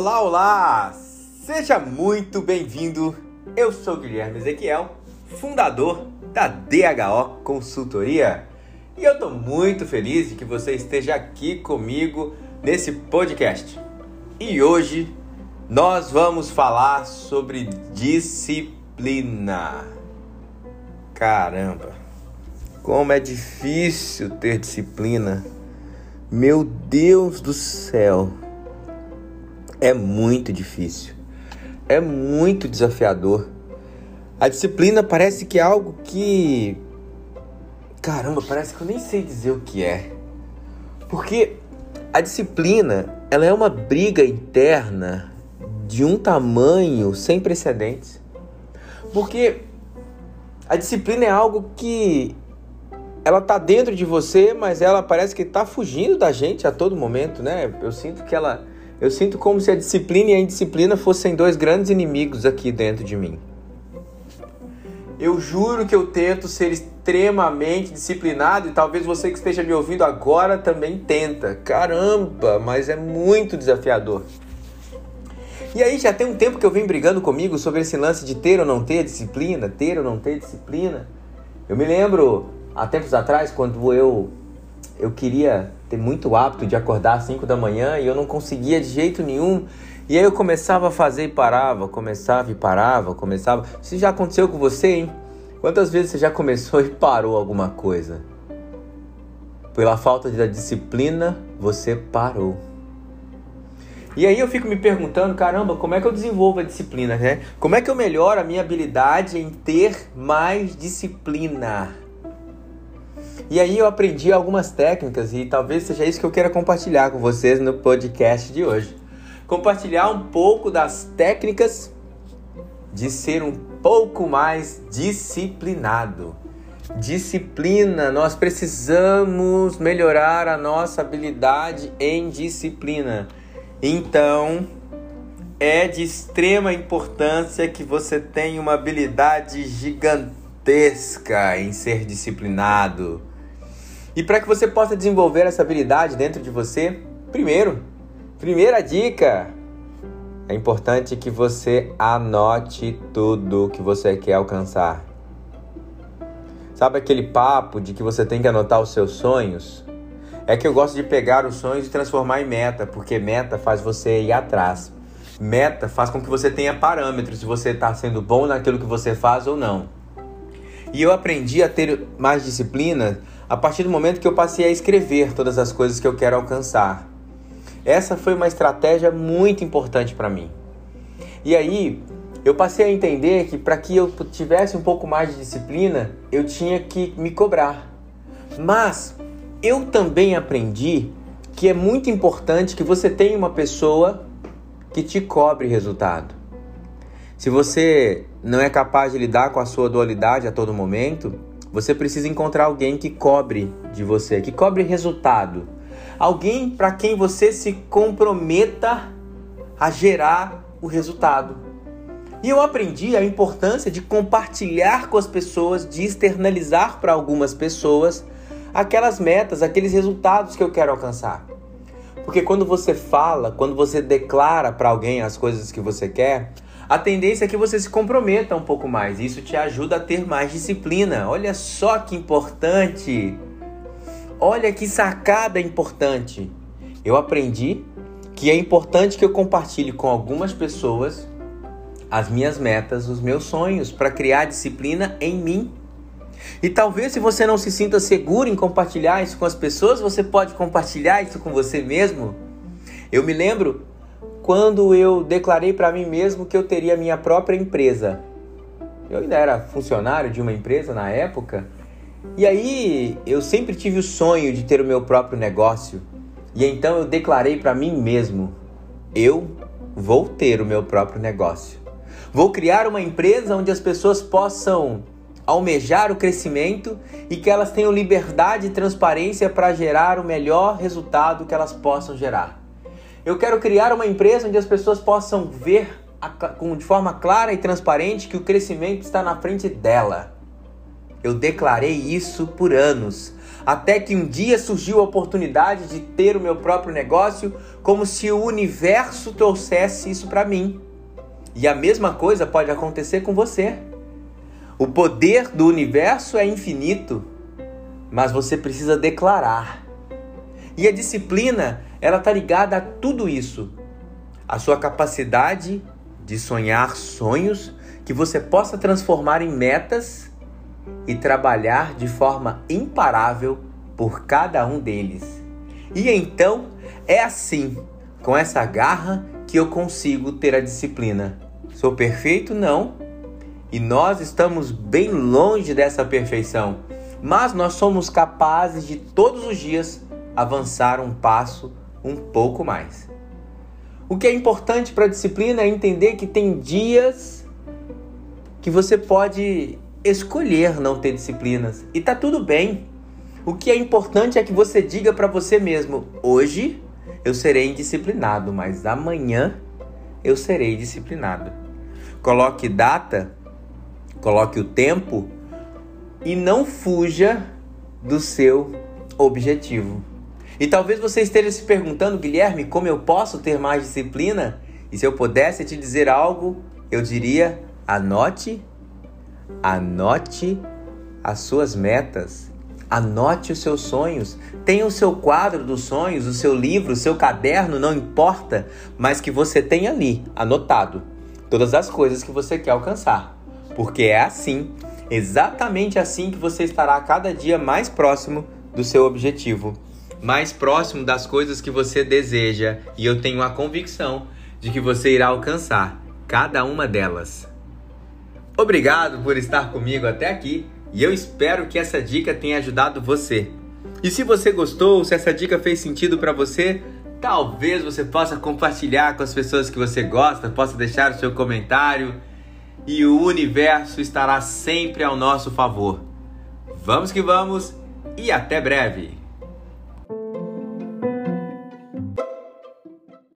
Olá, olá! Seja muito bem-vindo. Eu sou Guilherme Ezequiel, fundador da DHO Consultoria. E eu estou muito feliz de que você esteja aqui comigo nesse podcast. E hoje nós vamos falar sobre disciplina. Caramba, como é difícil ter disciplina. Meu Deus do céu. É muito difícil. É muito desafiador. A disciplina parece que é algo que. Caramba, parece que eu nem sei dizer o que é. Porque a disciplina, ela é uma briga interna de um tamanho sem precedentes. Porque a disciplina é algo que ela tá dentro de você, mas ela parece que tá fugindo da gente a todo momento, né? Eu sinto que ela eu sinto como se a disciplina e a indisciplina fossem dois grandes inimigos aqui dentro de mim. Eu juro que eu tento ser extremamente disciplinado e talvez você que esteja me ouvindo agora também tenta. Caramba, mas é muito desafiador. E aí já tem um tempo que eu venho brigando comigo sobre esse lance de ter ou não ter disciplina, ter ou não ter disciplina. Eu me lembro há tempos atrás quando eu eu queria ter muito hábito de acordar às 5 da manhã e eu não conseguia de jeito nenhum. E aí eu começava a fazer e parava, começava e parava, começava. Isso já aconteceu com você, hein? Quantas vezes você já começou e parou alguma coisa? Pela falta de disciplina, você parou. E aí eu fico me perguntando, caramba, como é que eu desenvolvo a disciplina, né? Como é que eu melhoro a minha habilidade em ter mais disciplina? E aí eu aprendi algumas técnicas e talvez seja isso que eu queira compartilhar com vocês no podcast de hoje. Compartilhar um pouco das técnicas de ser um pouco mais disciplinado. Disciplina, nós precisamos melhorar a nossa habilidade em disciplina. Então, é de extrema importância que você tenha uma habilidade gigantesca em ser disciplinado. E para que você possa desenvolver essa habilidade dentro de você, primeiro, primeira dica, é importante que você anote tudo que você quer alcançar. Sabe aquele papo de que você tem que anotar os seus sonhos? É que eu gosto de pegar os sonhos e transformar em meta, porque meta faz você ir atrás. Meta faz com que você tenha parâmetros se você está sendo bom naquilo que você faz ou não. E eu aprendi a ter mais disciplina a partir do momento que eu passei a escrever todas as coisas que eu quero alcançar. Essa foi uma estratégia muito importante para mim. E aí, eu passei a entender que para que eu tivesse um pouco mais de disciplina, eu tinha que me cobrar. Mas eu também aprendi que é muito importante que você tenha uma pessoa que te cobre resultado. Se você não é capaz de lidar com a sua dualidade a todo momento, você precisa encontrar alguém que cobre de você, que cobre resultado. Alguém para quem você se comprometa a gerar o resultado. E eu aprendi a importância de compartilhar com as pessoas, de externalizar para algumas pessoas aquelas metas, aqueles resultados que eu quero alcançar. Porque quando você fala, quando você declara para alguém as coisas que você quer, a tendência é que você se comprometa um pouco mais. Isso te ajuda a ter mais disciplina. Olha só que importante! Olha que sacada importante! Eu aprendi que é importante que eu compartilhe com algumas pessoas as minhas metas, os meus sonhos, para criar disciplina em mim. E talvez se você não se sinta seguro em compartilhar isso com as pessoas, você pode compartilhar isso com você mesmo. Eu me lembro quando eu declarei para mim mesmo que eu teria minha própria empresa. Eu ainda era funcionário de uma empresa na época, e aí eu sempre tive o sonho de ter o meu próprio negócio. E então eu declarei para mim mesmo: eu vou ter o meu próprio negócio. Vou criar uma empresa onde as pessoas possam almejar o crescimento e que elas tenham liberdade e transparência para gerar o melhor resultado que elas possam gerar. Eu quero criar uma empresa onde as pessoas possam ver de forma clara e transparente que o crescimento está na frente dela. Eu declarei isso por anos, até que um dia surgiu a oportunidade de ter o meu próprio negócio, como se o universo trouxesse isso para mim. E a mesma coisa pode acontecer com você. O poder do universo é infinito, mas você precisa declarar. E a disciplina, ela tá ligada a tudo isso. A sua capacidade de sonhar sonhos que você possa transformar em metas e trabalhar de forma imparável por cada um deles. E então é assim, com essa garra, que eu consigo ter a disciplina. Sou perfeito? Não. E nós estamos bem longe dessa perfeição, mas nós somos capazes de todos os dias avançar um passo um pouco mais. O que é importante para a disciplina é entender que tem dias que você pode escolher não ter disciplinas e tá tudo bem. O que é importante é que você diga para você mesmo: hoje eu serei indisciplinado, mas amanhã eu serei disciplinado. Coloque data, coloque o tempo e não fuja do seu objetivo. E talvez você esteja se perguntando, Guilherme, como eu posso ter mais disciplina? E se eu pudesse te dizer algo, eu diria: anote, anote as suas metas, anote os seus sonhos, tenha o seu quadro dos sonhos, o seu livro, o seu caderno, não importa, mas que você tenha ali anotado todas as coisas que você quer alcançar. Porque é assim, exatamente assim que você estará cada dia mais próximo do seu objetivo, mais próximo das coisas que você deseja, e eu tenho a convicção de que você irá alcançar cada uma delas. Obrigado por estar comigo até aqui e eu espero que essa dica tenha ajudado você. E se você gostou, se essa dica fez sentido para você, Talvez você possa compartilhar com as pessoas que você gosta, possa deixar o seu comentário e o universo estará sempre ao nosso favor. Vamos que vamos e até breve!